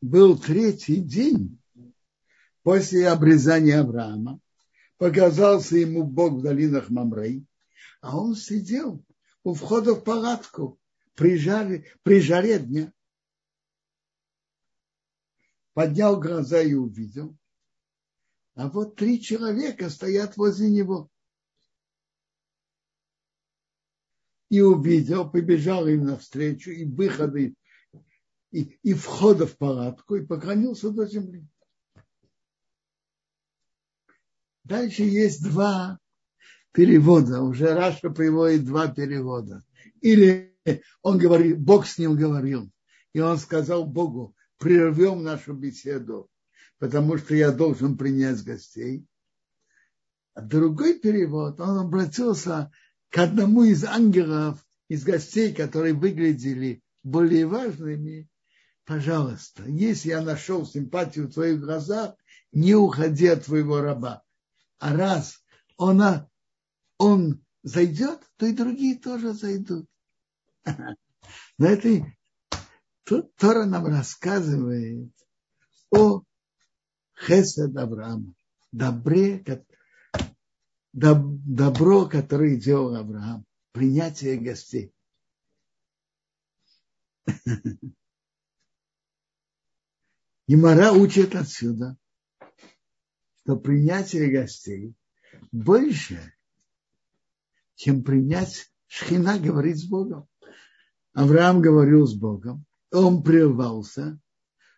был третий день после обрезания Авраама, показался ему Бог в долинах Мамрей, а он сидел у входа в палатку при жаре, при жаре дня. Поднял глаза и увидел, а вот три человека стоят возле него. И увидел, побежал им навстречу, и выходы, и, и входа в палатку, и поклонился до земли. Дальше есть два перевода. Уже Раша приводит два перевода. Или он говорит, Бог с ним говорил. И он сказал Богу, прервем нашу беседу, потому что я должен принять гостей. А другой перевод, он обратился к одному из ангелов, из гостей, которые выглядели более важными. Пожалуйста, если я нашел симпатию в твоих глазах, не уходи от твоего раба. А раз он, он зайдет, то и другие тоже зайдут. На этой тут Тора нам рассказывает о Хесед Авраама, добре, доб, добро, которое делал Авраам, принятие гостей. Немара учит отсюда, что принятие гостей больше, чем принять Шхина говорит с Богом. Авраам говорил с Богом, он прервался,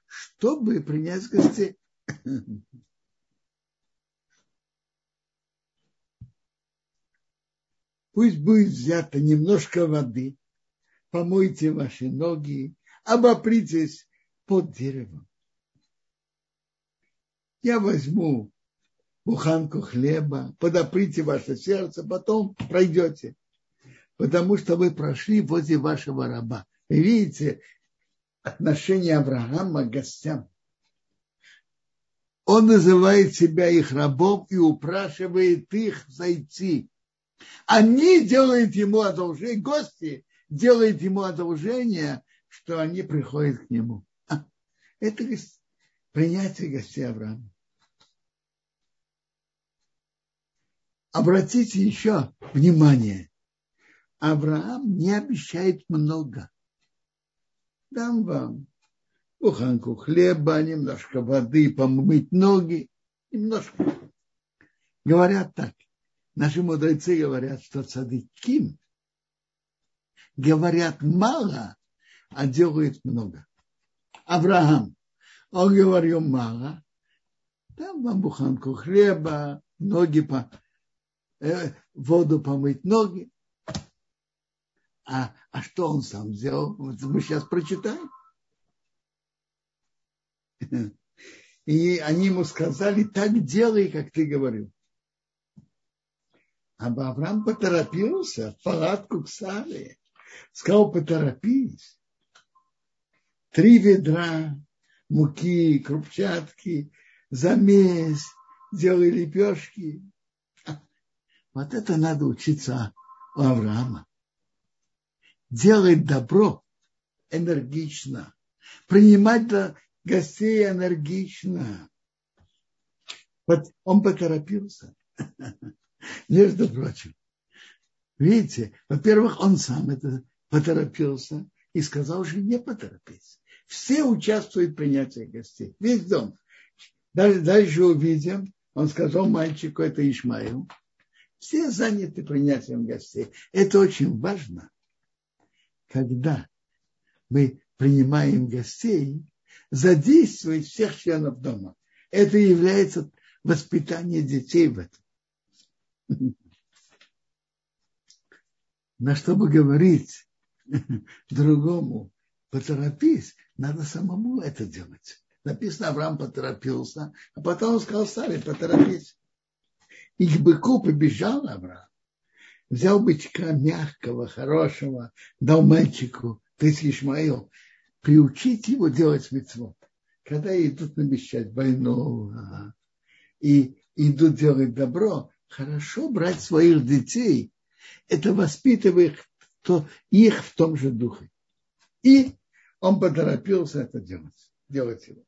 чтобы принять гостей. Пусть будет взято немножко воды, помойте ваши ноги, обопритесь под деревом. Я возьму буханку хлеба, подоприте ваше сердце, потом пройдете. Потому что вы прошли возле вашего раба. Вы видите отношение Авраама к гостям. Он называет себя их рабом и упрашивает их зайти. Они делают ему одолжение, гости делают ему одолжение, что они приходят к нему. А, это принятие гостей Авраама. Обратите еще внимание. Авраам не обещает много. Дам вам буханку хлеба, немножко воды, помыть ноги, немножко. Говорят так. Наши мудрецы говорят, что цадыким говорят мало, а делают много. Авраам, он говорил мало, там вам буханку хлеба, ноги по, воду помыть ноги. А, а что он сам сделал? Вот мы сейчас прочитаем. И они ему сказали, так делай, как ты говорил. А Авраам поторопился в палатку к Саре. Сказал, поторопись. Три ведра муки, крупчатки, замесь, делай лепешки. Вот это надо учиться у Авраама. Делать добро энергично. Принимать гостей энергично. Вот он поторопился. Между прочим. Видите, во-первых, он сам это поторопился и сказал жене поторопиться. Все участвуют в принятии гостей. Весь дом. Дальше, дальше увидим, он сказал мальчику, это Ишмаил. Все заняты принятием гостей. Это очень важно, когда мы принимаем гостей, задействовать всех членов дома. Это является воспитание детей в этом. На чтобы говорить другому, поторопись, надо самому это делать. Написано, Авраам поторопился, а потом он сказал Саре, поторопись. И к быку побежал Авраам. Взял бычка мягкого, хорошего, дал мальчику, то есть Ишмаил, приучить его делать митцвот. Когда идут намещать войну и идут делать добро, хорошо брать своих детей, это воспитывает их в том же духе. И он поторопился это делать. делать его.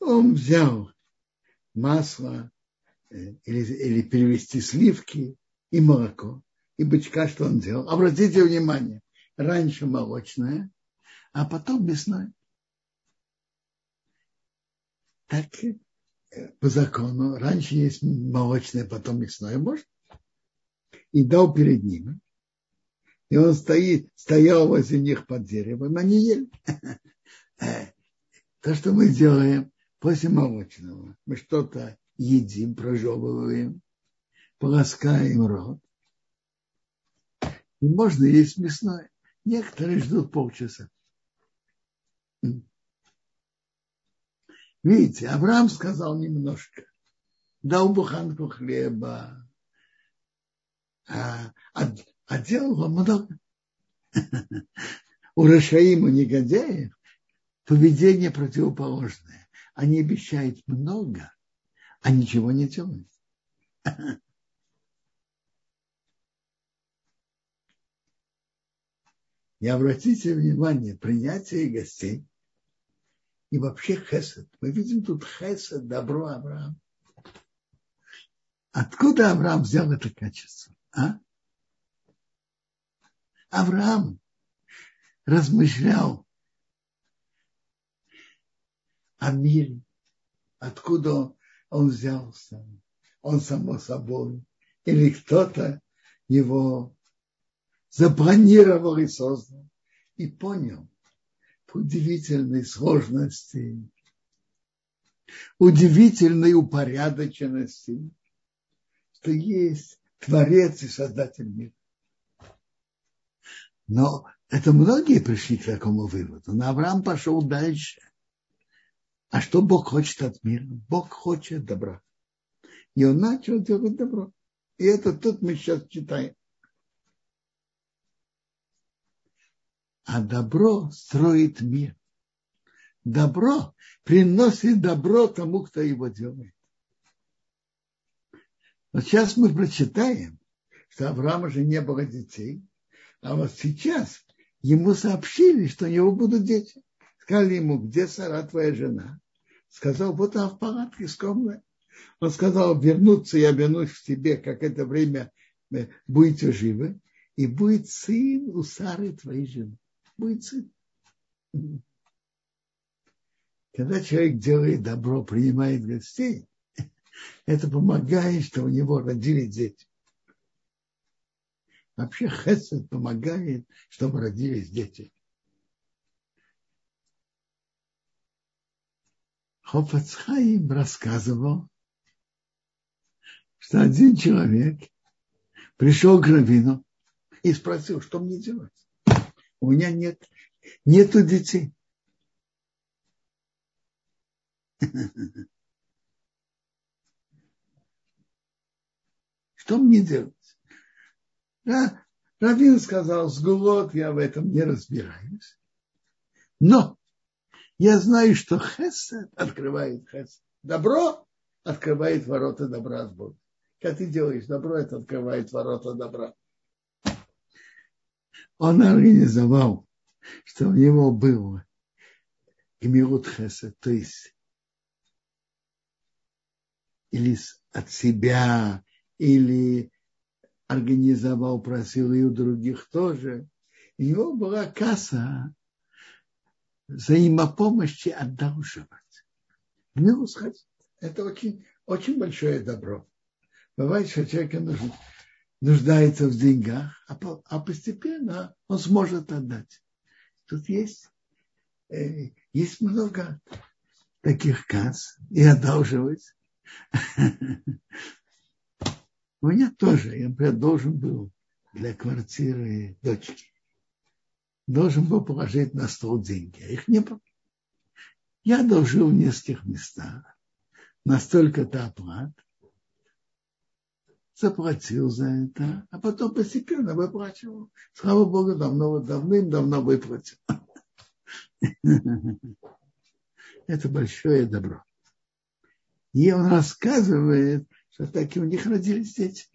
Он взял масло э, или, или перевести сливки и молоко, и бычка, что он делал. Обратите внимание, раньше молочное, а потом мясное. Так э, по закону, раньше есть молочное, потом мясное, может? И дал перед ними. И он стоит, стоял возле них под деревом, они ели. Э, то, что мы делаем после молочного, мы что-то едим, прожевываем, полоскаем рот. И можно есть мясное. Некоторые ждут полчаса. Видите, Авраам сказал немножко. Дал буханку хлеба. А, а, а делал много. У Рашаим, у негодяев, поведение противоположное. Они обещают много, а ничего не делают. И обратите внимание, принятие гостей и вообще хесед. Мы видим тут хесед, добро Авраам. Откуда Авраам взял это качество? А? Авраам размышлял о мире, откуда он взялся, он само собой, или кто-то его запланировал и создал, и понял удивительной сложности, удивительной упорядоченности, что есть Творец и Создатель мира. Но это многие пришли к такому выводу. Но Авраам пошел дальше. А что Бог хочет от мира? Бог хочет добра. И он начал делать добро. И это тут мы сейчас читаем. А добро строит мир. Добро приносит добро тому, кто его делает. Вот сейчас мы прочитаем, что Авраама же не было детей, а вот сейчас ему сообщили, что у него будут дети. Сказали ему, где Сара, твоя жена? Сказал, вот она в палатке скромная. Он сказал, вернуться я вернусь к тебе, как это время э, будете живы, и будет сын у Сары твоей жены будет сын. Когда человек делает добро, принимает гостей, это помогает, что у него родились дети. Вообще хесед помогает, чтобы родились дети. Хофацхаим рассказывал, что один человек пришел к Равину и спросил, что мне делать у меня нет, нету детей. Что мне делать? Да, Равин сказал, с я в этом не разбираюсь. Но я знаю, что хесед открывает хесед. Добро открывает ворота добра от Бога. Когда ты делаешь добро, это открывает ворота добра он организовал, что у него был гмирут хесед, то есть или от себя, или организовал, просил и у других тоже. У него была касса взаимопомощи одалживать. Гмирут хесед. Это очень, очень большое добро. Бывает, что человеку нужно нуждается в деньгах, а, по, а постепенно он сможет отдать. Тут есть, э, есть много таких касс и одалживать. У меня тоже, я, например, должен был для квартиры дочки, должен был положить на стол деньги, а их не было. Я одолжил в нескольких местах, настолько-то оплат, заплатил за это, а потом постепенно выплачивал. Слава Богу, давно, давным-давно выплатил. Это большое добро. И он рассказывает, что таки у них родились дети.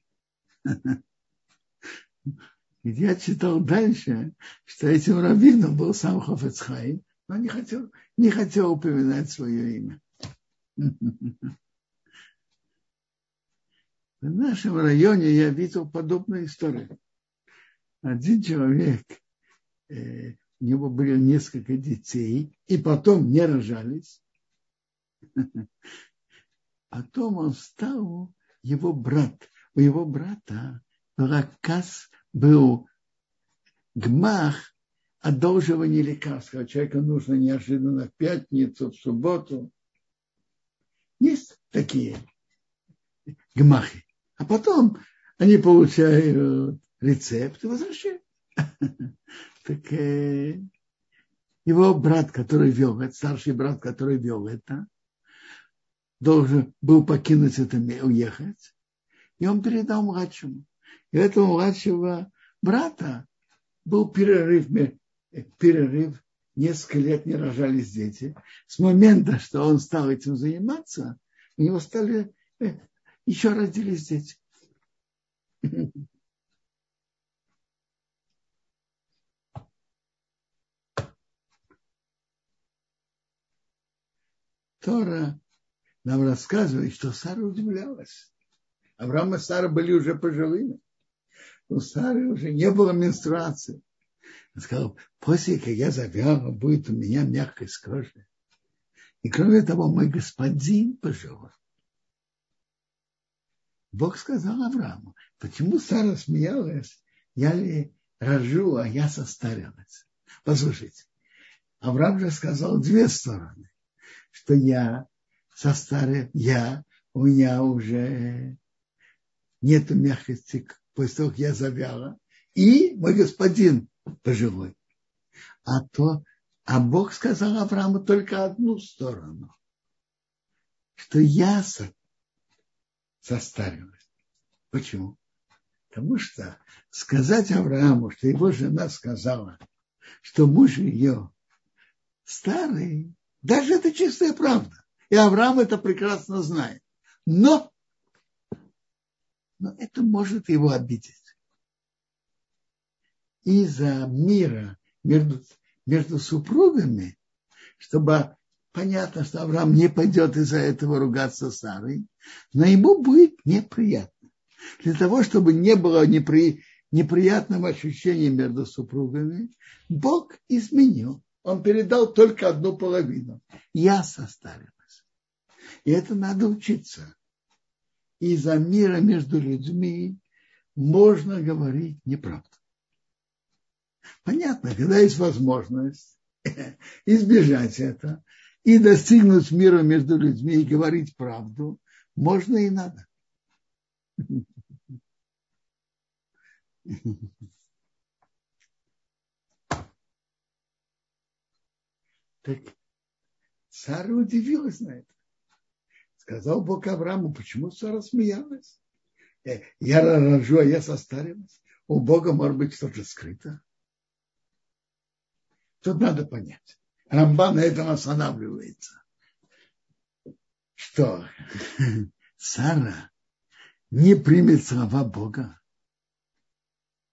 Я читал дальше, что этим раввином был сам Хофецхай, но не хотел, не хотел упоминать свое имя. В нашем районе я видел подобную историю. Один человек, э, у него были несколько детей, и потом не рожались. Потом он стал его брат. У его брата Ракас был гмах одолживания лекарств. А человеку нужно неожиданно в пятницу, в субботу. Есть такие гмахи. А потом они получают рецепт и возвращают. Так э, его брат, который вел это, старший брат, который вел это, должен был покинуть это, уехать. И он передал младшему. И у этого младшего брата был перерыв, перерыв, несколько лет не рожались дети. С момента, что он стал этим заниматься, у него стали э, еще родились дети. Тора нам рассказывает, что Сара удивлялась. Авраам и Сара были уже пожилыми. У Сары уже не было менструации. Он сказал, после, как я завяла, будет у меня мягкость кожи. И кроме того, мой господин пожилой. Бог сказал Аврааму, почему Сара смеялась, я ли рожу, а я состарилась. Послушайте, Авраам же сказал две стороны, что я состарил, я, у меня уже нету мягкости после того, как я завяла, и мой господин пожилой. А то, а Бог сказал Аврааму только одну сторону, что я состарилась. Почему? Потому что сказать Аврааму, что его жена сказала, что муж ее старый, даже это чистая правда. И Авраам это прекрасно знает. Но, но это может его обидеть. Из-за мира между, между супругами, чтобы понятно, что Авраам не пойдет из-за этого ругаться с Сарой, но ему будет неприятно. Для того, чтобы не было непри... неприятного ощущения между супругами, Бог изменил. Он передал только одну половину. Я состарилась. И это надо учиться. Из-за мира между людьми можно говорить неправду. Понятно, когда есть возможность избежать это, и достигнуть мира между людьми и говорить правду, можно и надо. Так Сара удивилась на это. Сказал Бог Аврааму, почему Сара смеялась? «Э, я рожу, а я состарилась. У Бога может быть что-то скрыто. Тут надо понять. Рамбан на этом останавливается. Что Сара не примет слова Бога,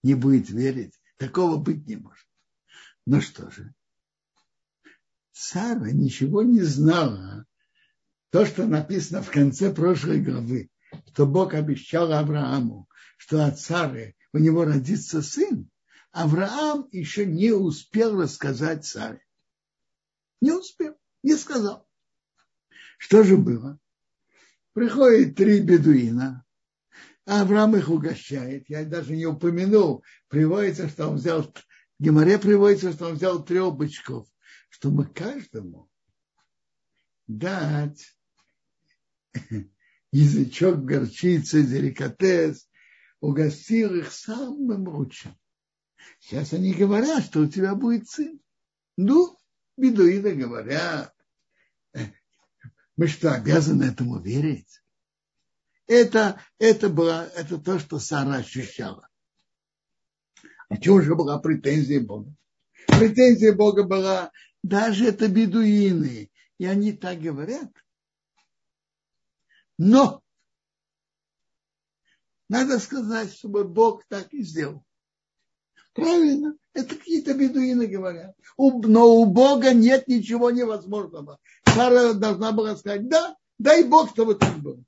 не будет верить. Такого быть не может. Ну что же, Сара ничего не знала. То, что написано в конце прошлой главы, что Бог обещал Аврааму, что от Сары у него родится сын, Авраам еще не успел рассказать Саре. Не успел, не сказал. Что же было? Приходит три бедуина, Авраам их угощает. Я даже не упомянул. Приводится, что он взял, в Геморе приводится, что он взял трех бычков, чтобы каждому дать язычок горчицы, деликатес, угостил их самым лучшим. Сейчас они говорят, что у тебя будет сын. Ну, бедуины говорят, мы что, обязаны этому верить? Это, это, было, это то, что Сара ощущала. А чего же была претензия Бога? Претензия Бога была, даже это бедуины, и они так говорят. Но надо сказать, чтобы Бог так и сделал. Правильно. Это какие-то бедуины говорят. Но у Бога нет ничего невозможного. Сара должна была сказать, да, дай Бог, чтобы так было.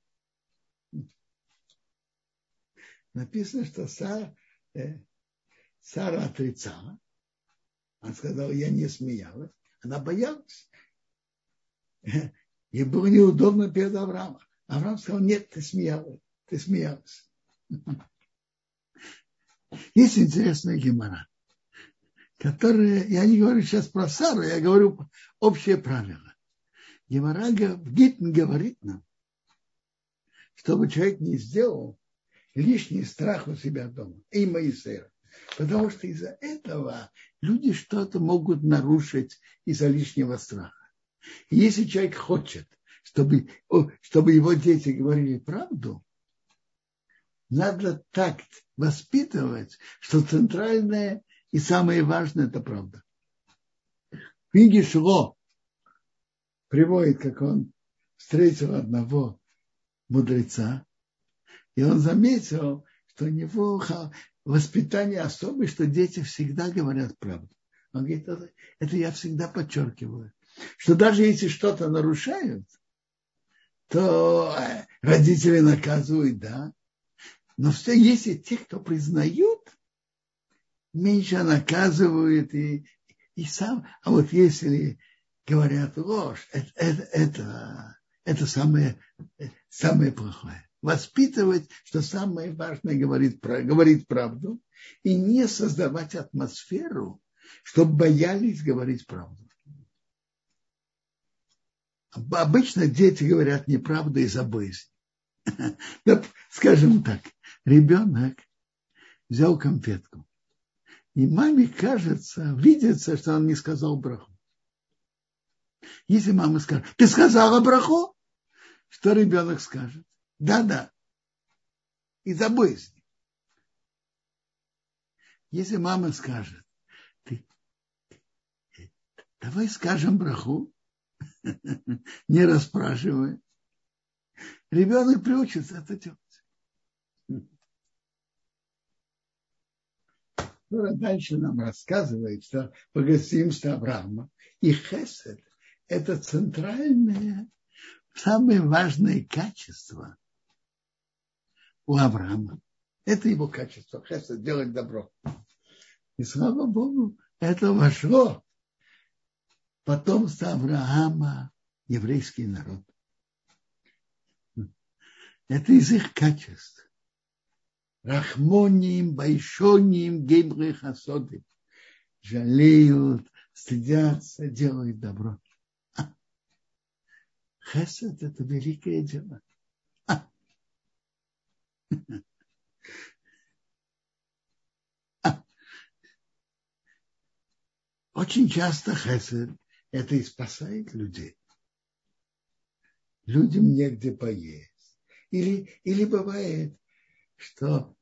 Написано, что Сара, э, Сара отрицала. Она сказала, я не смеялась. Она боялась. Ей было неудобно перед Авраамом. Авраам сказал, нет, ты смеялась. Ты смеялась. Есть интересная гемора, которая, я не говорю сейчас про Сару, я говорю общее правило. Гемора Гитн говорит нам, чтобы человек не сделал лишний страх у себя дома. И Моисея. Потому что из-за этого люди что-то могут нарушить из-за лишнего страха. И если человек хочет, чтобы, чтобы его дети говорили правду, надо так воспитывать, что центральное и самое важное – это правда. В книге Шло приводит, как он встретил одного мудреца, и он заметил, что у него воспитание особое, что дети всегда говорят правду. Он говорит, это, я всегда подчеркиваю, что даже если что-то нарушают, то родители наказывают, да, но все если те, кто признают, меньше наказывают и, и сам. А вот если говорят ложь, это, это, это, это самое, самое плохое. Воспитывать, что самое важное, говорит, говорит правду, и не создавать атмосферу, чтобы боялись говорить правду. Обычно дети говорят неправду из-за боязни. Скажем так, ребенок взял конфетку. И маме кажется, видится, что он не сказал браху. Если мама скажет, ты сказала браху, что ребенок скажет? Да-да. Из-за боязни. Если мама скажет, ты, давай скажем браху, не расспрашивая, ребенок приучится это делать. Тора дальше нам рассказывает, что богатство Авраама и Хесед – это центральное, самое важное качество у Авраама. Это его качество, Хесед – делать добро. И слава Богу, это вошло потомство Авраама, еврейский народ. Это из их качеств. Рахмоним, Байшоним, Гейбры Хасоды. Жалеют, стыдятся, делают добро. Хесед – это великое дело. Очень часто хесед – это и спасает людей. Людям негде поесть. Или, или бывает, что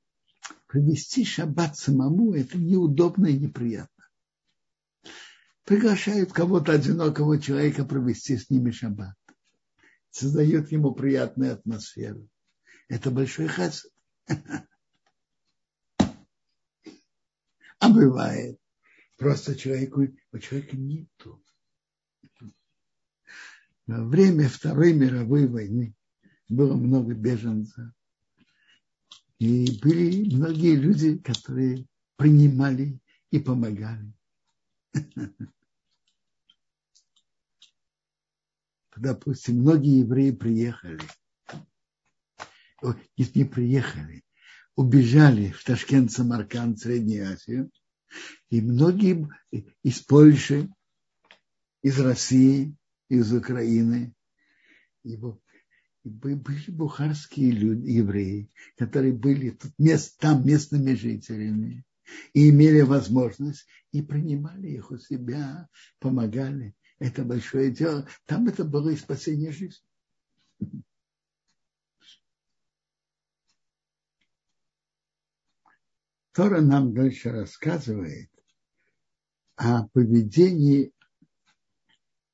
провести шаббат самому – это неудобно и неприятно. Приглашают кого-то одинокого человека провести с ними шаббат. Создают ему приятную атмосферу. Это большой хасад. А бывает, просто человеку, у человека нету. Во время Второй мировой войны. Было много беженцев. И были многие люди, которые принимали и помогали. Допустим, многие евреи приехали, не приехали, убежали в Ташкент, Самарканд, Среднюю Азию, и многие из Польши, из России, из Украины, были бухарские люди, евреи, которые были тут там местными жителями и имели возможность, и принимали их у себя, помогали. Это большое дело. Там это было и спасение жизни. Тора нам дальше рассказывает о поведении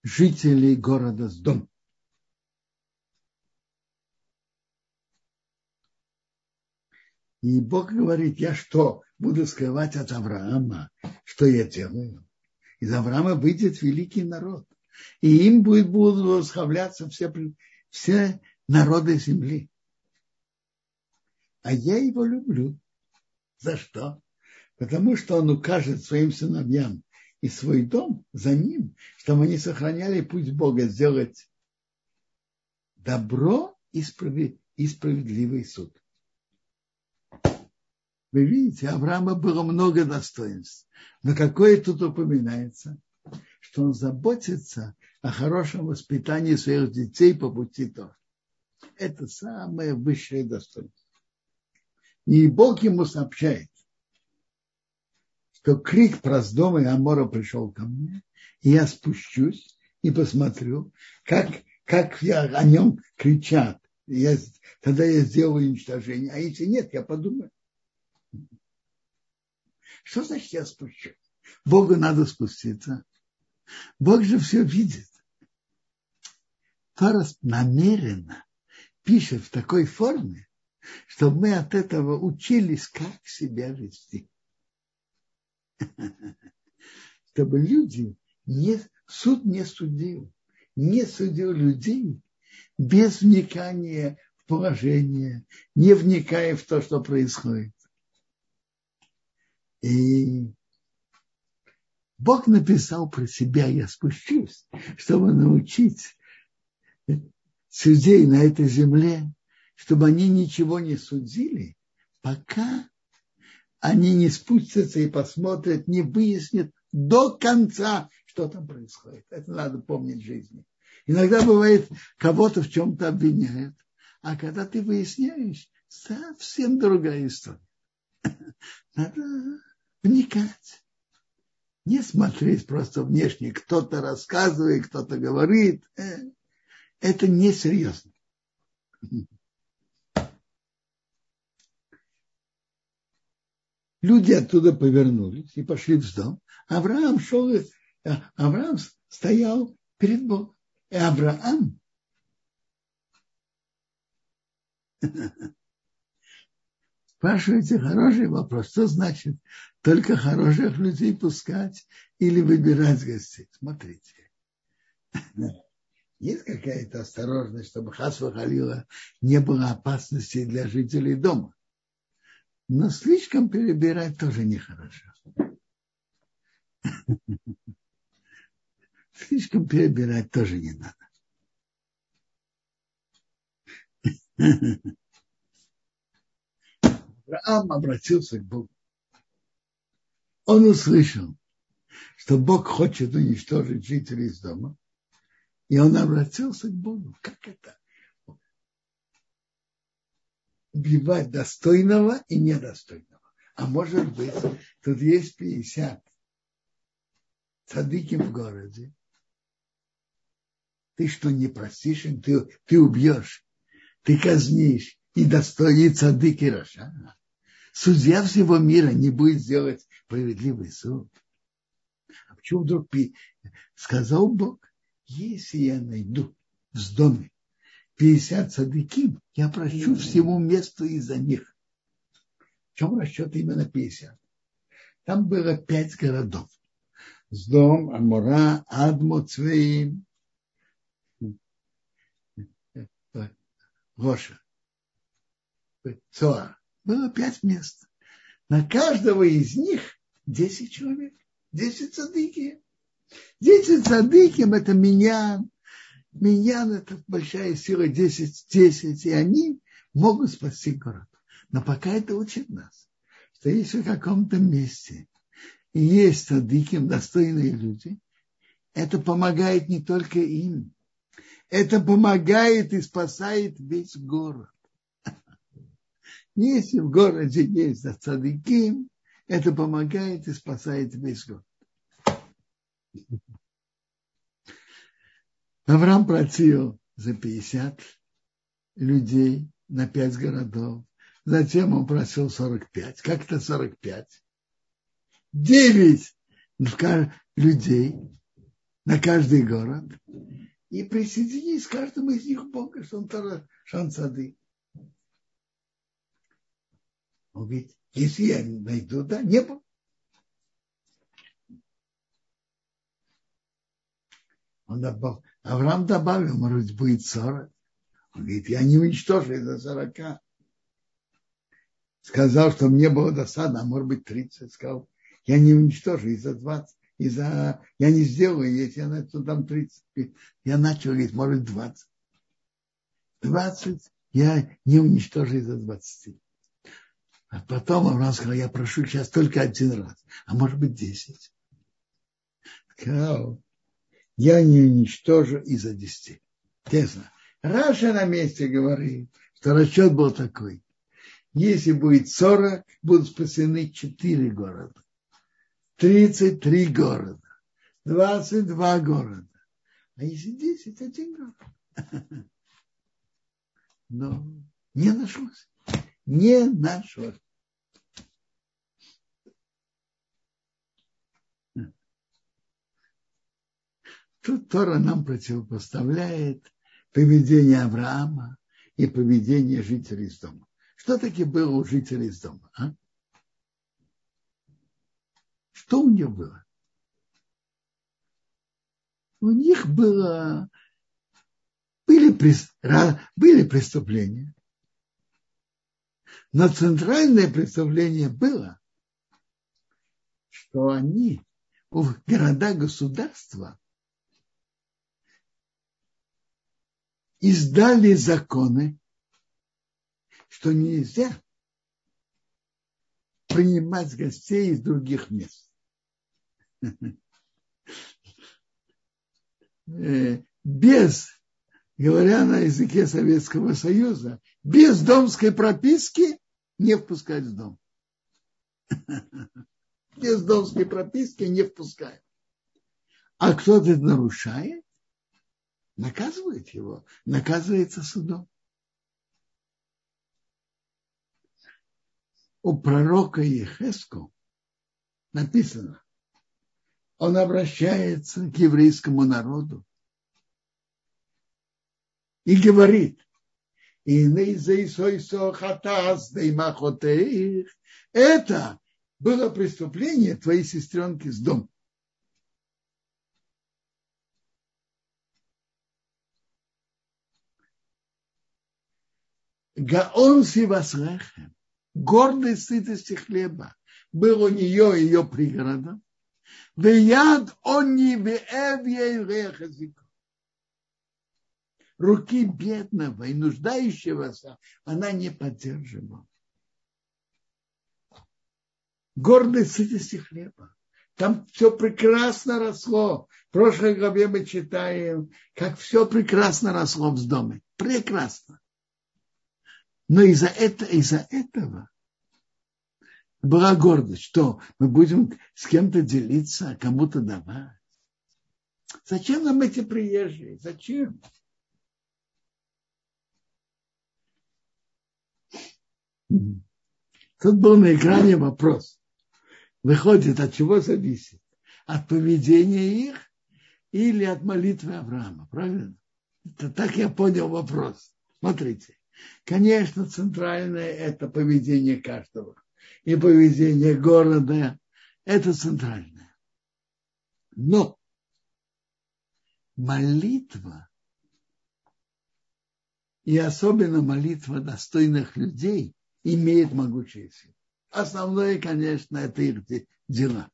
жителей города Сдом. И Бог говорит, я что, буду скрывать от Авраама, что я делаю. Из Авраама выйдет великий народ. И им будет, будут восхваляться все, все народы земли. А я его люблю. За что? Потому что он укажет своим сыновьям и свой дом за ним, чтобы они сохраняли путь Бога сделать добро и справедливый суд. Вы видите, Авраама было много достоинств. Но какое тут упоминается? Что он заботится о хорошем воспитании своих детей по пути Тора. Это самое высшее достоинство. И Бог ему сообщает, что крик про дом и Амора пришел ко мне, и я спущусь и посмотрю, как, как я, о нем кричат. Я, тогда я сделаю уничтожение. А если нет, я подумаю. Что значит я спущу? Богу надо спуститься. Бог же все видит. Тора намеренно пишет в такой форме, чтобы мы от этого учились, как себя вести. Чтобы люди не, суд не судил, не судил людей без вникания в положение, не вникая в то, что происходит. И Бог написал про себя, я спущусь, чтобы научить судей на этой земле, чтобы они ничего не судили, пока они не спустятся и посмотрят, не выяснят до конца, что там происходит. Это надо помнить в жизни. Иногда бывает, кого-то в чем-то обвиняют, а когда ты выясняешь, совсем другая история. Надо вникать. Не смотреть просто внешне, кто-то рассказывает, кто-то говорит. Э, это несерьезно. Люди оттуда повернулись и пошли в дом. Авраам шел, э, Авраам стоял перед Богом. И Авраам Спрашиваете хороший вопрос. Что значит только хороших людей пускать или выбирать гостей? Смотрите. Есть какая-то осторожность, чтобы Хасва Халила не было опасности для жителей дома. Но слишком перебирать тоже нехорошо. Слишком перебирать тоже не надо. Авраам обратился к Богу. Он услышал, что Бог хочет уничтожить жителей из дома, и он обратился к Богу. Как это? Убивать достойного и недостойного. А может быть, тут есть 50 цадыки в городе. Ты что, не простишь им? Ты, ты убьешь, ты казнишь и достойный цадык и Раша. Судья всего мира не будет делать справедливый суд. А почему вдруг сказал Бог, если я найду в доме 50 садыким, я прощу всему месту из-за них. В чем расчет именно 50? Там было пять городов. Сдом, Амура, Адмо, Цвеим, Гоша, Цоа. Было пять мест. На каждого из них десять человек. Десять цадыки. Десять цадыким это меня. Меня это большая сила, десять, десять. И они могут спасти город. Но пока это учит нас, что если в каком-то месте есть цадыким достойные люди, это помогает не только им, это помогает и спасает весь город. Если в городе есть цадыким, это помогает и спасает весь город. Авраам просил за 50 людей на 5 городов. Затем он просил 45. Как это 45? 9 людей на каждый город и присоединить каждому из них Бога, что он тоже шансады. Он говорит, если я найду, да, не было. Он добавил, Авраам добавил, может быть, будет 40. Он говорит, я не уничтожу из-за 40. Сказал, что мне было досадно, а может быть 30. Сказал, я не уничтожу из-за 20. Из-за... Я не сделаю, если я начну там 30. Я начал говорить, может 20. 20 я не уничтожу из-за 20. А потом Авраам сказал, я прошу сейчас только один раз, а может быть 10. Сказал, я не уничтожу из-за 10. Тесно. Раша на месте говорит, что расчет был такой. Если будет 40, будут спасены 4 города. 33 города. 22 города. А если 10, один город. Но не нашлось. Не нашлось. Тут Тора нам противопоставляет поведение Авраама и поведение жителей из дома. Что таки было у жителей из дома? А? Что у них было? У них было, были, были преступления, но центральное преступление было, что они города-государства издали законы, что нельзя принимать гостей из других мест. Без, говоря на языке Советского Союза, без домской прописки не впускать в дом. Без домской прописки не впускают. А кто-то нарушает, наказывает его, наказывается судом. У пророка Ехеску написано, он обращается к еврейскому народу и говорит, это было преступление твоей сестренки с дома. Гаон Сивасрехем, гордость сытости хлеба, был у нее ее пригородом. Веяд он не Руки бедного и нуждающегося она не поддерживала. Гордость сытости хлеба. Там все прекрасно росло. В прошлой главе мы читаем, как все прекрасно росло в доме. Прекрасно. Но из-за этого, из-за этого была гордость, что мы будем с кем-то делиться, кому-то давать. Зачем нам эти приезжие? Зачем? Тут был на экране вопрос. Выходит, от чего зависит? От поведения их или от молитвы Авраама? Правильно? Это так я понял вопрос. Смотрите. Конечно, центральное – это поведение каждого. И поведение города – это центральное. Но молитва, и особенно молитва достойных людей, имеет могучие силы. Основное, конечно, это их дела.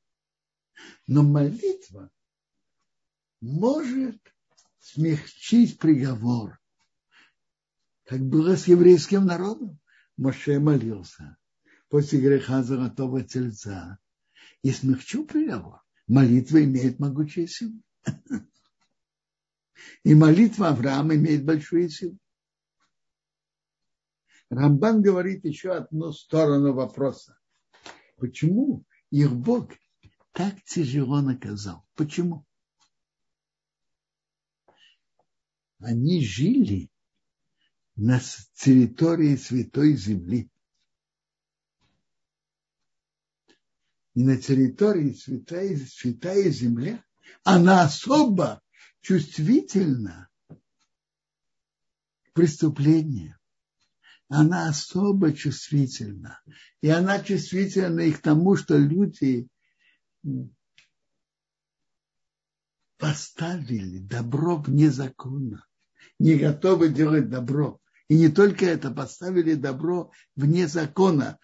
Но молитва может смягчить приговор как было с еврейским народом. Моше молился после греха золотого тельца и смягчил приговор. Молитва имеет могучие силы. И молитва Авраама имеет большую силу. Рамбан говорит еще одну сторону вопроса. Почему их Бог так тяжело наказал? Почему? Они жили на территории Святой Земли. И на территории Святая, Святая Земля она особо чувствительна к преступлениям, она особо чувствительна. И она чувствительна и к тому, что люди поставили добро вне закона, не готовы делать добро. И не только это, поставили добро вне закона.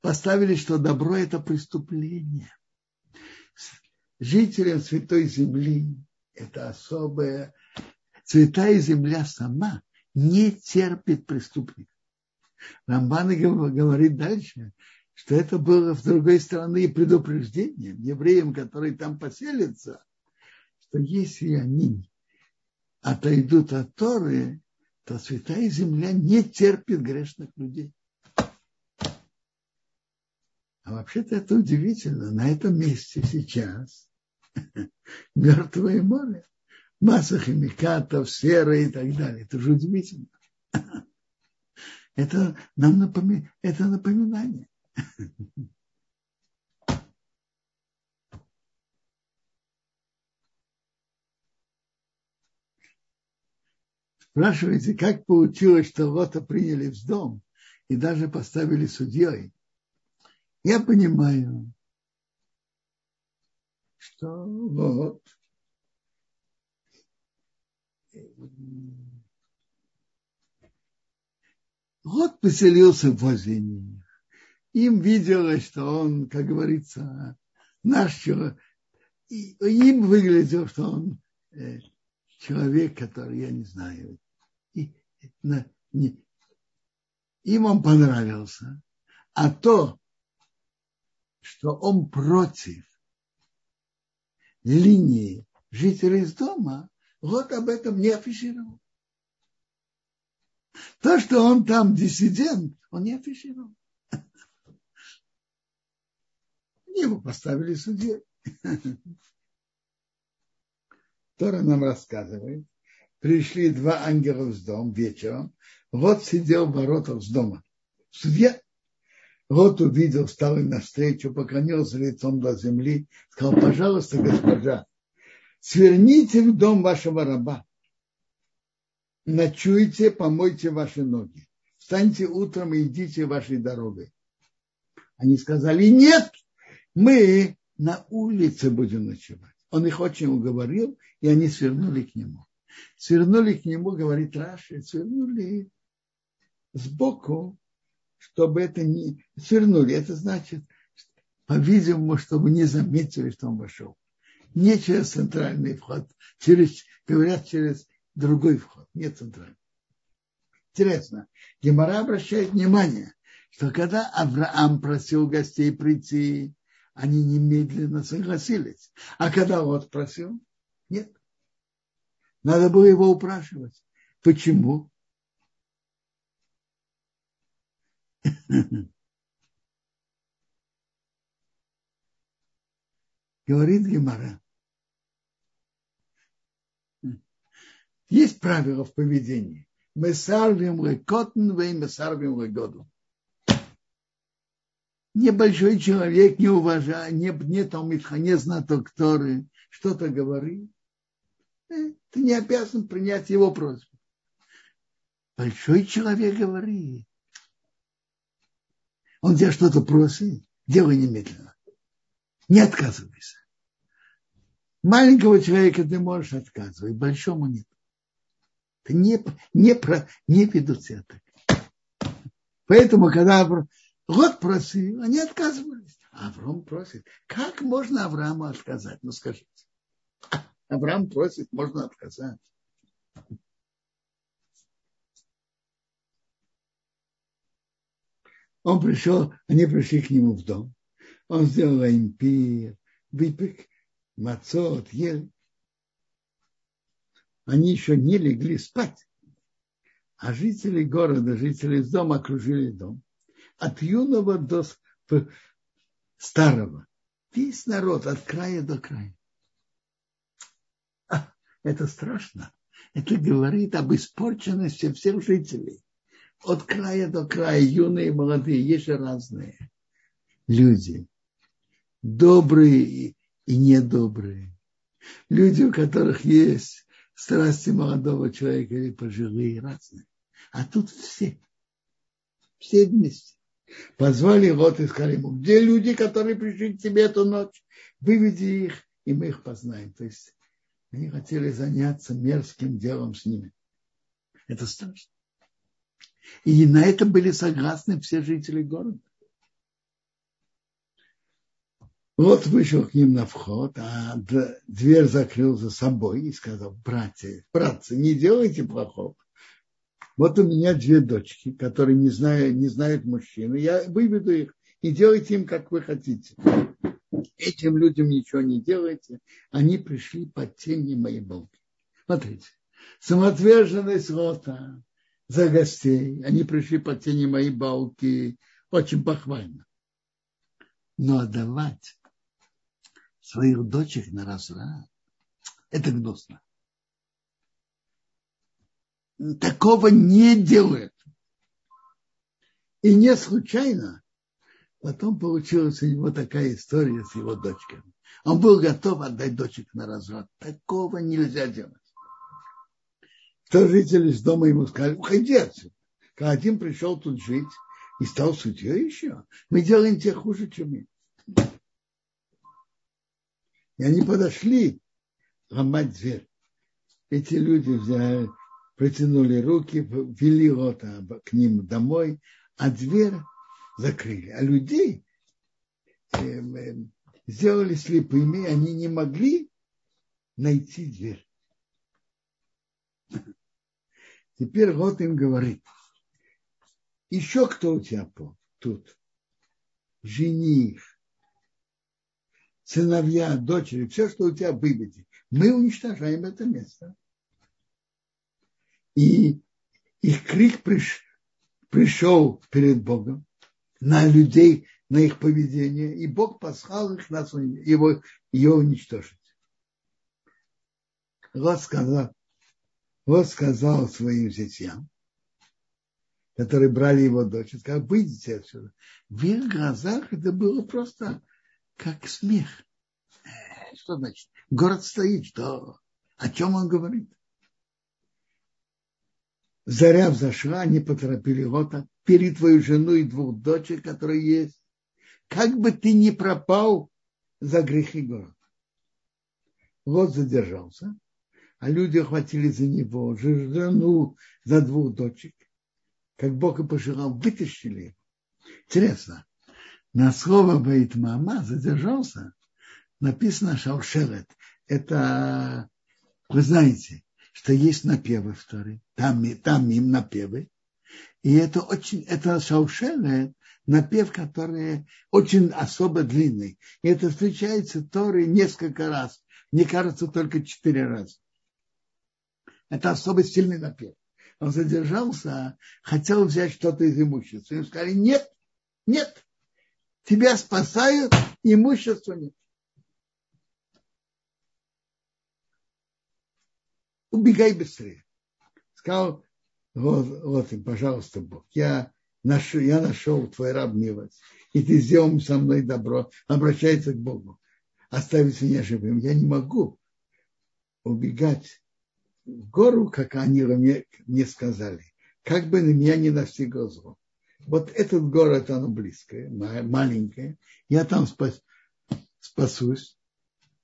Поставили, что добро – это преступление. Жителям Святой Земли это особое. Святая Земля сама не терпит преступников. Рамбан говорит дальше, что это было с другой стороны предупреждением евреям, которые там поселятся, что если они отойдут от Торы, то святая земля не терпит грешных людей. А вообще-то это удивительно. На этом месте сейчас мертвое море. Масса химикатов, сера и так далее. Это же удивительно. Это нам напоми... это напоминание. Спрашиваете, как получилось, что Лота приняли в дом и даже поставили судьей? Я понимаю, что вот вот поселился возле них. Им виделось, что он, как говорится, наш человек. Им выглядело, что он э, человек, который, я не знаю, и, на, не, им он понравился. А то, что он против линии жителей из дома, вот об этом не афишировал. То, что он там диссидент, он не афишировал. Его поставили судьей. Тора нам рассказывает, пришли два ангела в дом вечером, вот сидел в воротах с дома. Судья вот увидел, встал им навстречу, поклонился лицом до земли, сказал, пожалуйста, госпожа, сверните в дом вашего раба, ночуйте, помойте ваши ноги, встаньте утром и идите вашей дорогой. Они сказали, нет, мы на улице будем ночевать. Он их очень уговорил, и они свернули к нему. Свернули к нему, говорит Раши, свернули сбоку чтобы это не свернули. Это значит, по-видимому, чтобы не заметили, что он вошел. Не через центральный вход, через, говорят, через другой вход, не центральный. Интересно, Гемора обращает внимание, что когда Авраам просил гостей прийти, они немедленно согласились. А когда вот просил, нет. Надо было его упрашивать. Почему? Говорит Гемара. Есть правила в поведении. Мы сарвим лекотн, мы сарвим легоду. Небольшой человек не уважает, не, не талмитха, не знаток Торы, что-то говорит. Э, ты не обязан принять его просьбу. Большой человек говорит он тебя что-то просит, делай немедленно. Не отказывайся. Маленького человека ты можешь отказывать, большому нет. Ты не, не, про, не ведут себя так. Поэтому, когда Лот просил, они отказывались. А Авраам просит. Как можно Аврааму отказать? Ну скажите. Авраам просит, можно отказать. Он пришел, они пришли к нему в дом. Он сделал им пир, выпек, мацот, ел. Они еще не легли спать. А жители города, жители дома окружили дом. От юного до старого. Весь народ от края до края. Это страшно. Это говорит об испорченности всех жителей от края до края, юные и молодые, есть же разные люди. Добрые и недобрые. Люди, у которых есть страсти молодого человека или пожилые, разные. А тут все. Все вместе. Позвали Лот и сказали ему, где люди, которые пришли к тебе эту ночь? Выведи их, и мы их познаем. То есть они хотели заняться мерзким делом с ними. Это страшно. И на это были согласны все жители города. Вот вышел к ним на вход, а дверь закрыл за собой и сказал, братья, братцы, не делайте плохого. Вот у меня две дочки, которые не знают, не знают мужчины. Я выведу их и делайте им, как вы хотите. Этим людям ничего не делайте. Они пришли под тени моей балки. Смотрите. Самоотверженность Лота за гостей. Они пришли под тени моей балки. Очень похвально. Но отдавать своих дочек на разврат, это гнусно. Такого не делают. И не случайно потом получилась у него такая история с его дочками. Он был готов отдать дочек на разврат. Такого нельзя делать. Кто жители из дома ему сказали, уходи отсюда. Когда один пришел тут жить и стал судьей еще, мы делаем тебе хуже, чем мы. И они подошли ломать дверь. Эти люди взяли, протянули руки, вели Лота к ним домой, а дверь закрыли. А людей эм, эм, сделали слепыми, они не могли найти дверь. Теперь вот им говорит, еще кто у тебя тут? Жених, сыновья, дочери, все, что у тебя выведи, мы уничтожаем это место. И их крик приш, пришел перед Богом на людей, на их поведение, и Бог послал их на его, ее уничтожить. Вот сказал, вот сказал своим зятьям, которые брали его дочь, сказал, выйдите отсюда. В их глазах это было просто как смех. Э, что значит? Город стоит, что? О чем он говорит? Заря взошла, они поторопили Лота, бери твою жену и двух дочек, которые есть. Как бы ты ни пропал за грехи города. Лот задержался, а люди охватили за него жену, за двух дочек. Как Бог и пожелал, вытащили. Интересно, на слово Бейт Мама задержался, написано Шаушерет. Это, вы знаете, что есть напевы в Торе, там, там им напевы. И это очень, это Шаушерет, напев, который очень особо длинный. И это встречается в Торе несколько раз. Мне кажется, только четыре раза. Это особо сильный напев. Он задержался, хотел взять что-то из имущества. Им сказали, нет, нет, тебя спасают, имущества нет. Убегай быстрее. Сказал, вот, вот им, пожалуйста, Бог, я нашел, я нашел твой раб милость, и ты сделал со мной добро, обращается к Богу, оставить меня живым. Я не могу убегать в гору, как они мне, мне сказали, как бы на меня не настигло зло вот этот город, оно близкое, маленькое, я там спас, спасусь,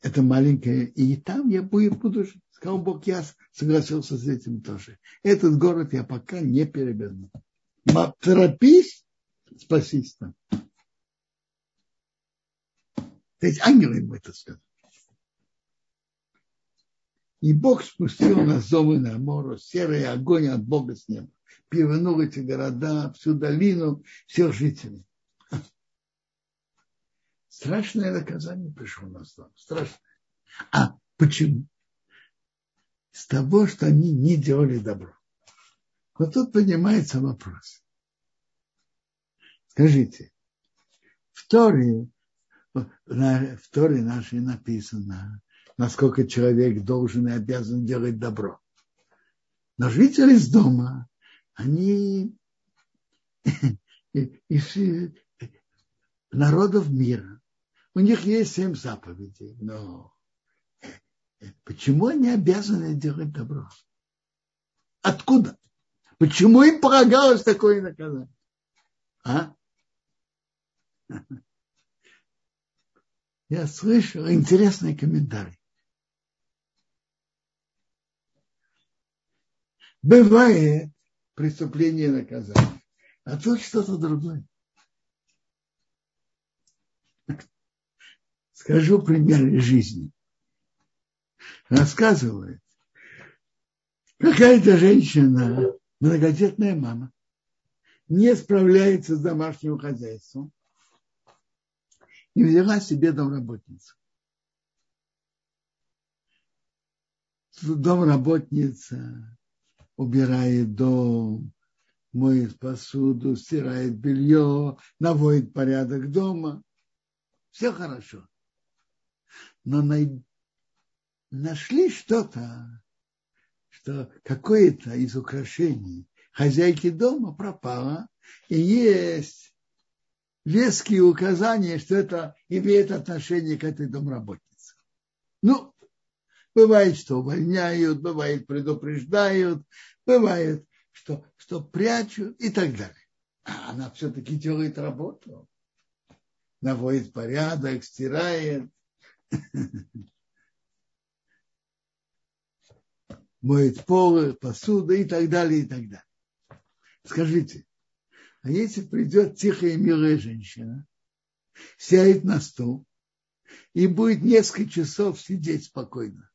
это маленькое, и там я буду, буду жить. Сказал Бог, я согласился с этим тоже. Этот город я пока не переверну. Торопись, спасись там. То есть ангелы ему это сказали. И Бог спустил на зовы на море серый огонь от Бога с неба перевернул эти города, всю долину, всех жителей. Страшное наказание пришло на стол. Страшное. А почему? С того, что они не делали добро. Вот тут поднимается вопрос. Скажите, в Торе, в Торе нашей написано, насколько человек должен и обязан делать добро. Но жители из дома они из народов мира. У них есть семь заповедей, но почему они обязаны делать добро? Откуда? Почему им полагалось такое наказание? А? Я слышал интересный комментарий. Бывает преступление и а тут что-то другое. Скажу пример из жизни. Рассказывает, какая-то женщина, многодетная мама, не справляется с домашним хозяйством и взяла себе домработницу. Домработница убирает дом, моет посуду, стирает белье, наводит порядок дома. Все хорошо но. Нашли что-то, что какое-то из украшений хозяйки дома пропало, и есть веские указания, что это имеет отношение к этой домработнице. Ну, бывает, что увольняют, бывает, предупреждают, бывает, что, что прячут и так далее. А она все-таки делает работу. Наводит порядок, стирает, моет полы, посуду и так далее, и так далее. Скажите, а если придет тихая и милая женщина, сядет на стул и будет несколько часов сидеть спокойно,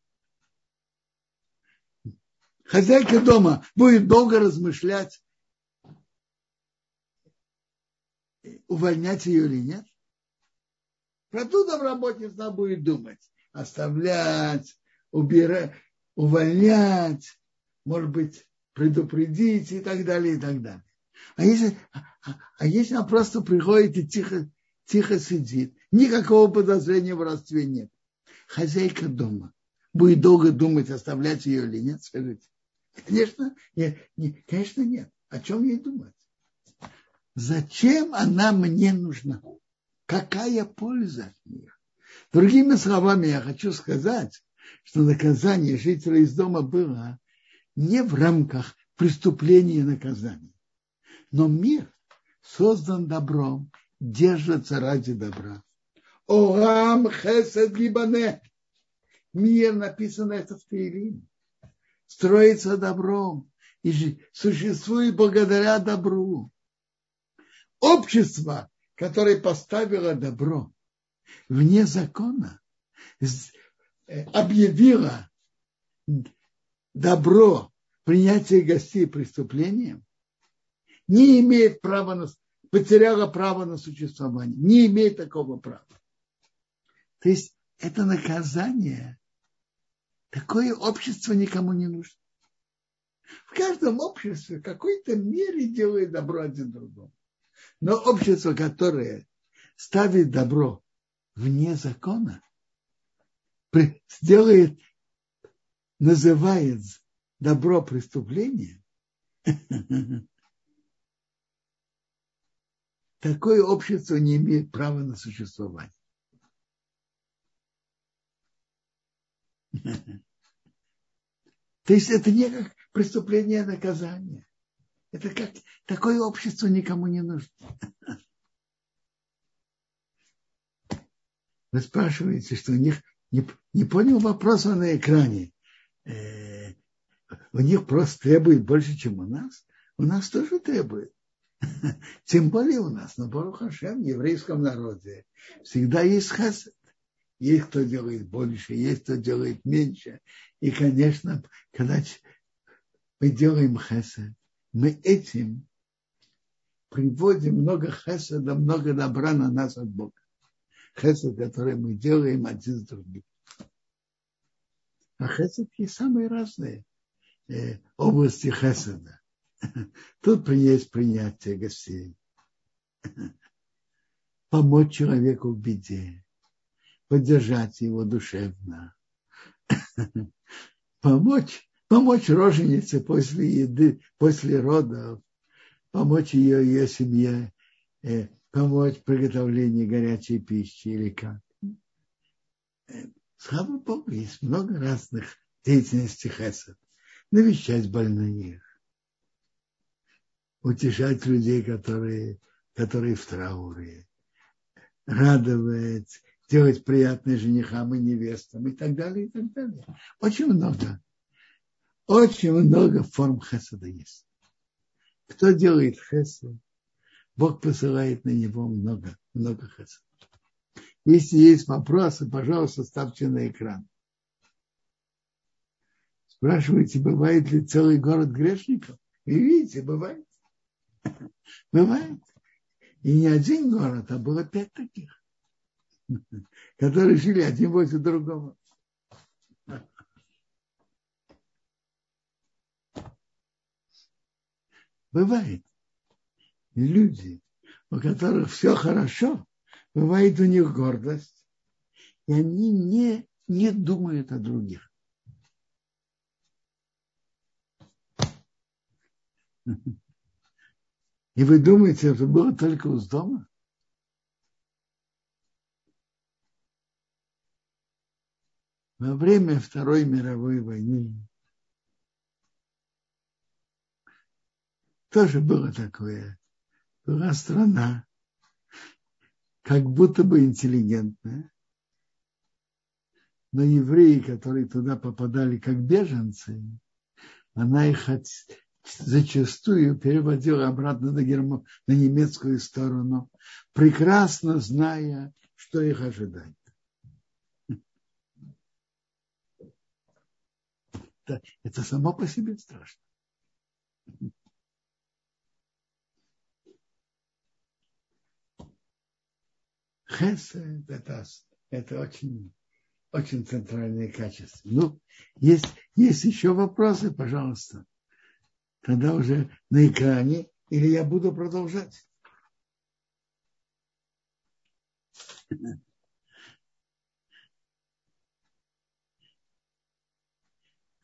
хозяйка дома будет долго размышлять, увольнять ее или нет? Про ту домработницу будет думать. Оставлять, убирать, увольнять, может быть, предупредить и так далее, и так далее. А если, а, а если она просто приходит и тихо, тихо сидит, никакого подозрения в родстве нет. Хозяйка дома будет долго думать, оставлять ее или нет, скажите. Конечно, не, не, конечно нет. О чем ей думать? Зачем она мне нужна? Какая польза от них? Другими словами, я хочу сказать, что наказание жителя из дома было не в рамках преступления и наказания. Но мир создан добром, держится ради добра. Орам хесед гибане. Мир, написано это в Таилиме. Строится добром и существует благодаря добру. Общество, которая поставила добро вне закона, объявила добро принятие гостей преступлением, не имеет права на, потеряла право на существование, не имеет такого права. То есть это наказание, такое общество никому не нужно. В каждом обществе в какой-то мере делает добро один другому. Но общество, которое ставит добро вне закона, сделает, называет добро преступлением, такое общество не имеет права на существование. То есть это не как преступление, а наказание. Это как такое общество никому не нужно. Вы спрашиваете, что у них не, не понял вопроса на экране. Э, у них просто требует больше, чем у нас. У нас тоже требует. Тем более у нас, на Барухашем, в еврейском народе, всегда есть хесед. Есть кто делает больше, есть кто делает меньше. И, конечно, когда мы делаем хесед, мы этим приводим много хеседа, много добра на нас от Бога. Хесед, который мы делаем один с другим. А хесед есть самые разные э, области хеседа. Тут есть принятие гостей. Помочь человеку в беде. Поддержать его душевно. Помочь помочь роженице после еды, после родов, помочь ее, ее семье, э, помочь в приготовлении горячей пищи или как. Слава Богу, есть много разных деятельностей хесед. Навещать больных, утешать людей, которые которые в трауре, радовать, делать приятное женихам и невестам и так далее, и так далее. Очень много, очень много форм хесада есть. Кто делает хесад, Бог посылает на него много, много хесада. Если есть вопросы, пожалуйста, ставьте на экран. Спрашиваете, бывает ли целый город грешников? И видите, бывает. Бывает. И не один город, а было пять таких которые жили один возле другого. Бывает. Люди, у которых все хорошо, бывает у них гордость, и они не, не думают о других. И вы думаете, это было только у дома? во время Второй мировой войны тоже было такое. Была страна, как будто бы интеллигентная, но евреи, которые туда попадали как беженцы, она их зачастую переводила обратно на, герм... на немецкую сторону, прекрасно зная, что их ожидает. это само по себе страшно. Хесед это, это очень, очень центральное качество. Ну, есть, есть еще вопросы, пожалуйста. Тогда уже на экране, или я буду продолжать.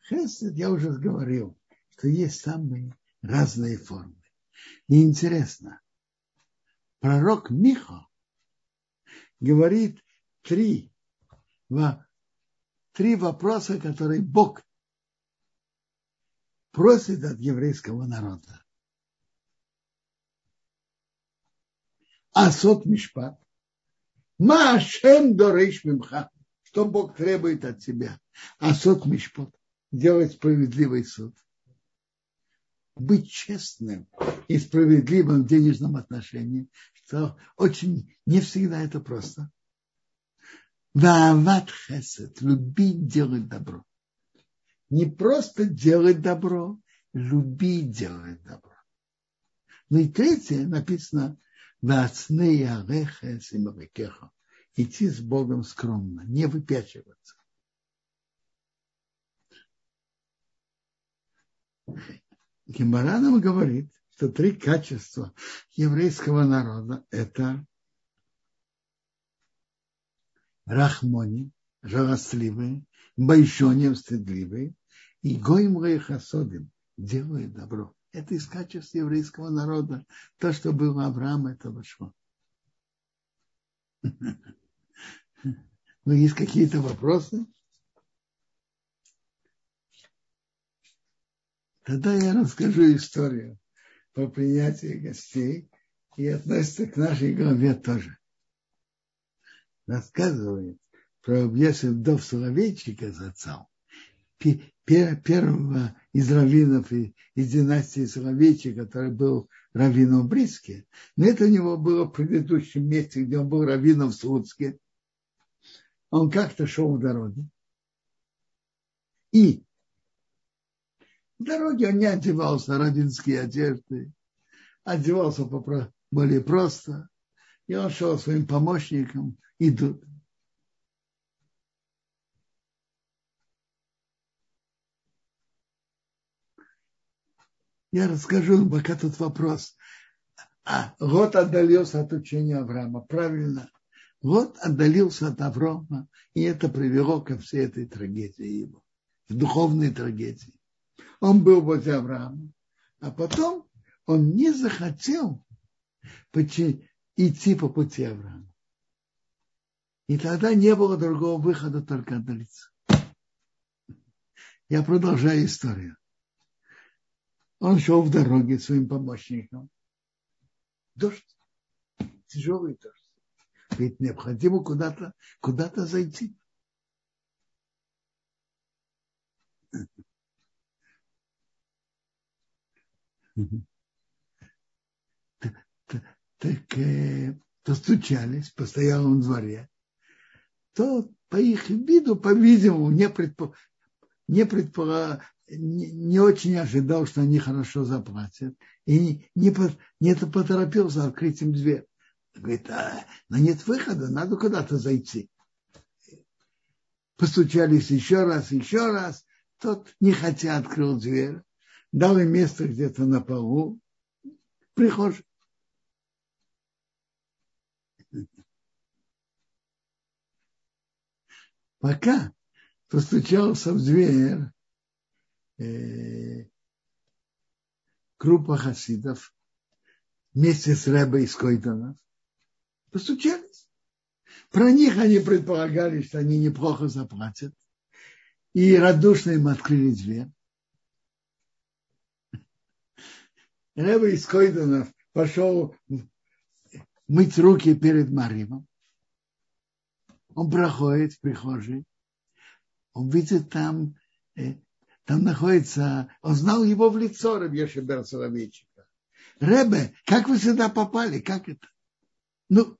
Хесед, я уже говорил, что есть самые разные формы. И интересно, пророк Михо говорит три, три вопроса, которые Бог просит от еврейского народа. Асот Мишпат. Машем дориш мимха. Что Бог требует от тебя? Асот Мишпат делать справедливый суд, быть честным и справедливым в денежном отношении, что очень не всегда это просто. Ваават хесед, любить делать добро. Не просто делать добро, любить делать добро. Ну и третье написано Вацнея рехес и Идти с Богом скромно, не выпячиваться. Гемора нам говорит, что три качества еврейского народа – это рахмони, жалостливые, бойшоним, стыдливые, и гоим хасодим, делает добро. Это из качеств еврейского народа. То, что было Авраам, это вошло. Ну, есть какие-то вопросы? Тогда я расскажу историю по принятию гостей и относится к нашей главе тоже. Рассказывает про Объесов Дов Соловейчика за отцом, первого из раввинов из династии Соловейчик, который был раввином в Бриске. Но это у него было в предыдущем месте, где он был раввином в Слуцке. Он как-то шел в дороге. И в дороге он не одевался равинские одежды, одевался более просто. И он шел своим помощником, идут. Я расскажу, пока тут вопрос. А, Год отдалился от учения Авраама. Правильно. Год отдалился от Авраама, и это привело ко всей этой трагедии его, в духовной трагедии он был возле Авраама, а потом он не захотел идти по пути Авраама. И тогда не было другого выхода, только отдалиться. Я продолжаю историю. Он шел в дороге своим помощником. Дождь. тяжелый тоже. Ведь необходимо куда-то куда зайти. Так э, постучались, постоял он в дворе, то по их виду, по-видимому, не, предпо, не, предпо, не, не очень ожидал, что они хорошо заплатят, и не, не, не поторопился открыть им дверь. Говорит, а, но нет выхода, надо куда-то зайти. Постучались еще раз, еще раз. Тот, не хотя, открыл дверь, дал им место где-то на полу, прихожий. Пока постучался в дверь э, группа хасидов вместе с Рэбой из Койдана, постучались. Про них они предполагали, что они неплохо заплатят. И радушно им открыли дверь. Рэба из Койданов пошел мыть руки перед Маримом. Он проходит в прихожей. Он видит там, э, там находится, он знал его в лицо, Рабьеши Берсоловейчика. Ребе, как вы сюда попали? Как это? Ну,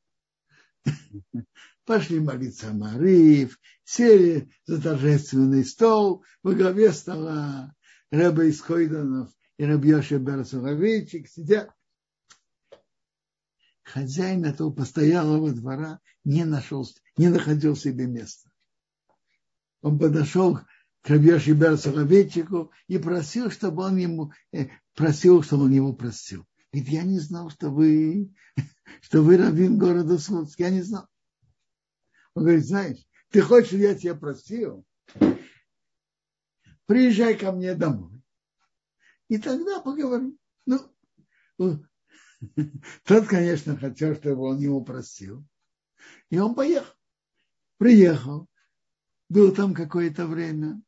пошли молиться Мариф, сели за торжественный стол, во главе стола Рэба из Койданов и Рабьеши Берсоловейчик сидят хозяин этого постоялого двора не нашел, не находил себе места. Он подошел к Рабьеши Берсоловейчику и просил, чтобы он ему, э, просил, чтобы он ему простил. Говорит, я не знал, что вы, что вы раввин города Слуцк. Я не знал. Он говорит, знаешь, ты хочешь, я тебя простил? Приезжай ко мне домой. И тогда поговорим. Ну, тот, конечно, хотел, чтобы он ему простил. И он поехал. Приехал. Был там какое-то время.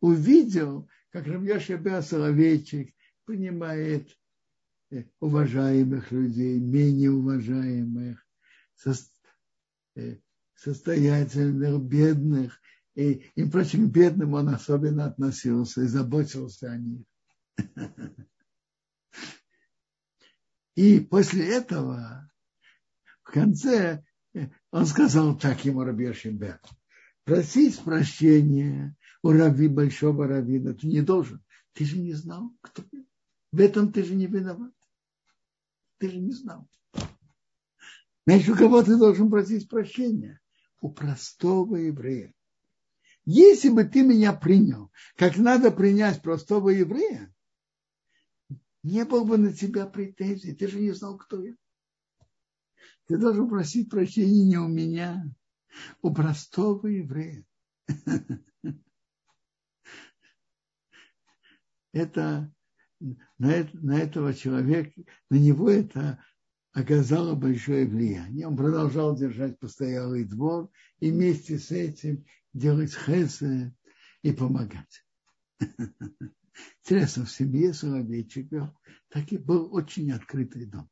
Увидел, как Рамьяша Беа Соловейчик принимает э, уважаемых людей, менее уважаемых, э, состоятельных, бедных. И, и впрочем, бедным он особенно относился и заботился о них. И после этого, в конце, он сказал так ему Раби Шимбер, просить прощения у раби большого раввина ты не должен. Ты же не знал, кто В этом ты же не виноват. Ты же не знал. Значит, у кого ты должен просить прощения? У простого еврея. Если бы ты меня принял, как надо принять простого еврея, не было бы на тебя претензий. Ты же не знал, кто я. Ты должен просить прощения не у меня, у простого еврея. Это на, на этого человека, на него это оказало большое влияние. Он продолжал держать постоялый двор и вместе с этим делать хесы и помогать. Интересно, в семье Соловейчика таки был очень открытый дом.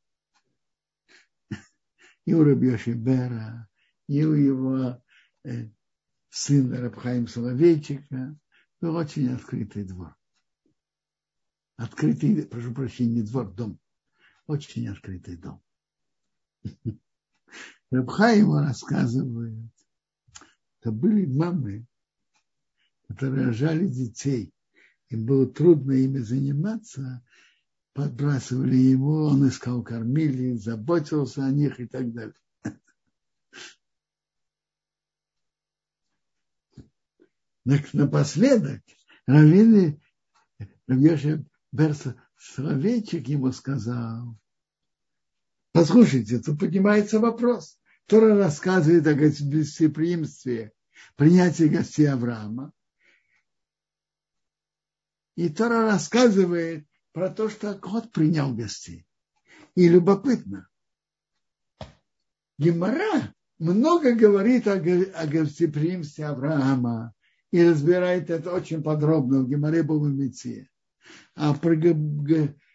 И у Рабьеши Бера, и у его э, сына Рабхаим Соловейчика был очень открытый двор. Открытый, прошу прощения, не двор, дом. Очень открытый дом. Рабхаиму рассказывает, что были мамы, которые рожали детей им было трудно ими заниматься, подбрасывали ему, он искал кормили, заботился о них и так далее. Напоследок Равины, Равьеша Берса Соловейчик ему сказал, послушайте, тут поднимается вопрос. Тора рассказывает о гостеприимстве, принятии гостей Авраама. И Тора рассказывает про то, что Год принял гостей. И любопытно. Гемора много говорит о, о гостеприимстве Авраама и разбирает это очень подробно в Геморе Бабамице. А про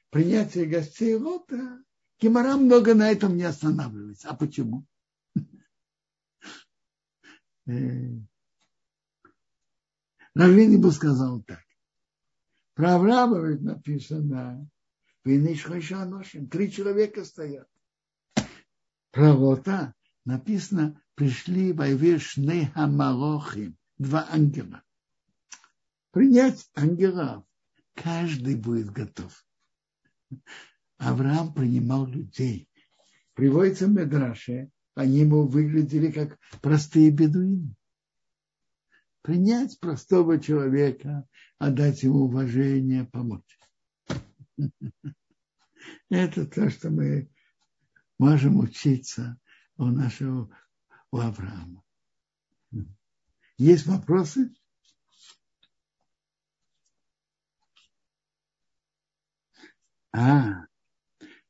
принятие гостей Лота Гемора много на этом не останавливается. А почему? Э, Раввини бы сказал так. Про Авраама ведь написано, три человека стоят. Про Лота написано, пришли войвешны хамалохим, два ангела. Принять ангелов каждый будет готов. Авраам принимал людей. Приводится в Медраше, они ему выглядели как простые бедуины. Принять простого человека, отдать ему уважение, помочь. Это то, что мы можем учиться у нашего у Авраама. Есть вопросы? А,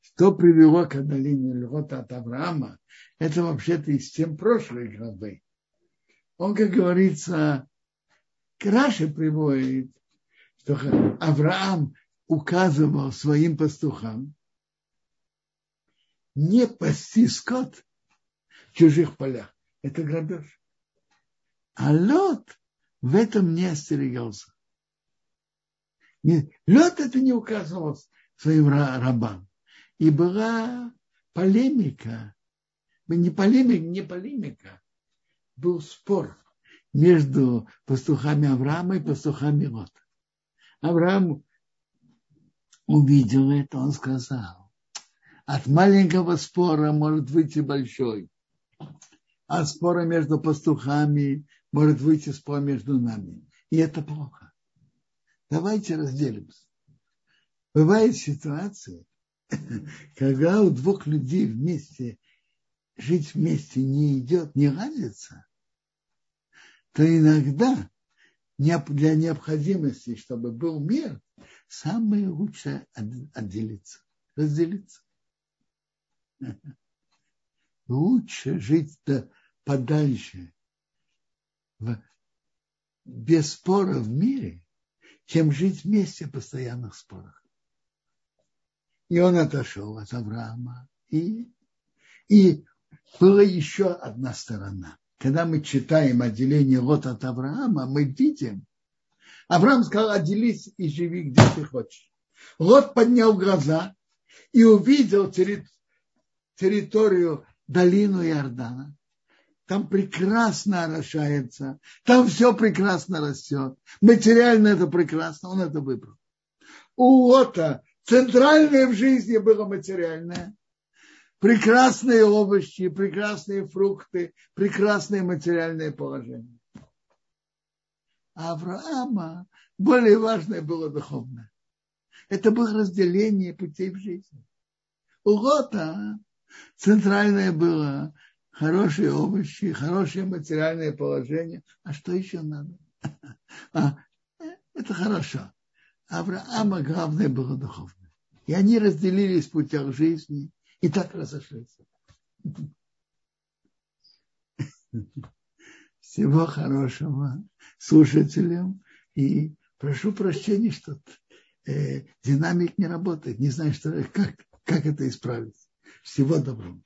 что привело к отдалению льгота от Авраама, это вообще-то из тем прошлой главы. Он, как говорится, Краше приводит, что Авраам указывал своим пастухам не пасти скот в чужих полях. Это грабеж. А Лот в этом не остерегался. Лот это не указывал своим рабам. И была полемика, не полемика, не полемика, был спор между пастухами Авраама и пастухами Лота. Авраам увидел это, он сказал, от маленького спора может выйти большой. От спора между пастухами может выйти спор между нами. И это плохо. Давайте разделимся. Бывает ситуация, когда у двух людей вместе жить вместе не идет, не ладится, то иногда для необходимости, чтобы был мир, самое лучшее отделиться, разделиться. Лучше жить подальше, без спора в мире, чем жить вместе в постоянных спорах. И он отошел от Авраама. И, и была еще одна сторона. Когда мы читаем отделение Лот от Авраама, мы видим, Авраам сказал, отделись и живи, где ты хочешь. Лот поднял глаза и увидел территорию долину Иордана. Там прекрасно орошается, там все прекрасно растет. Материально это прекрасно, он это выбрал. У Лота Центральное в жизни было материальное. Прекрасные овощи, прекрасные фрукты, прекрасное материальное положение. А Авраама более важное было духовное. Это было разделение путей в жизни. У Лота центральное было хорошие овощи, хорошее материальное положение. А что еще надо? А, это хорошо. Авраама главное было духовное. И они разделились в путях жизни и так разошлись. Всего хорошего слушателям. И прошу прощения, что э, динамик не работает. Не знаю, что, как, как это исправить. Всего доброго.